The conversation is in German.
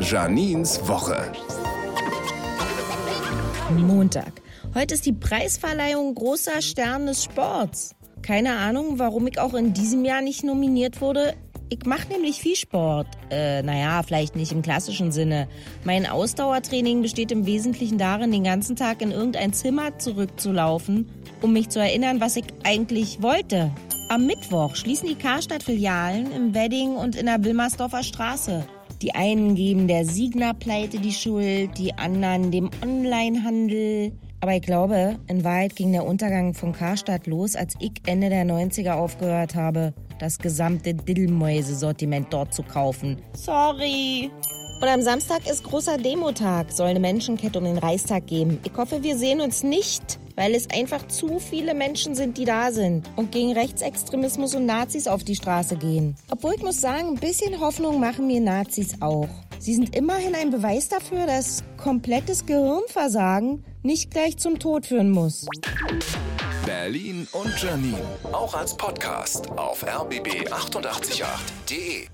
Janins Woche. Montag. Heute ist die Preisverleihung großer Stern des Sports. Keine Ahnung, warum ich auch in diesem Jahr nicht nominiert wurde. Ich mache nämlich viel Sport. Äh, naja, vielleicht nicht im klassischen Sinne. Mein Ausdauertraining besteht im Wesentlichen darin, den ganzen Tag in irgendein Zimmer zurückzulaufen, um mich zu erinnern, was ich eigentlich wollte. Am Mittwoch schließen die Karstadt-Filialen im Wedding und in der Wilmersdorfer Straße. Die einen geben der Signa-Pleite die Schuld, die anderen dem Onlinehandel. Aber ich glaube, in Wahrheit ging der Untergang von Karstadt los, als ich Ende der 90er aufgehört habe, das gesamte Dillmäuse-Sortiment dort zu kaufen. Sorry. Und am Samstag ist großer Demotag, soll eine Menschenkette um den Reichstag geben. Ich hoffe, wir sehen uns nicht, weil es einfach zu viele Menschen sind, die da sind und gegen Rechtsextremismus und Nazis auf die Straße gehen. Obwohl ich muss sagen, ein bisschen Hoffnung machen mir Nazis auch. Sie sind immerhin ein Beweis dafür, dass komplettes Gehirnversagen nicht gleich zum Tod führen muss. Berlin und Janine. Auch als Podcast auf rbb888.de.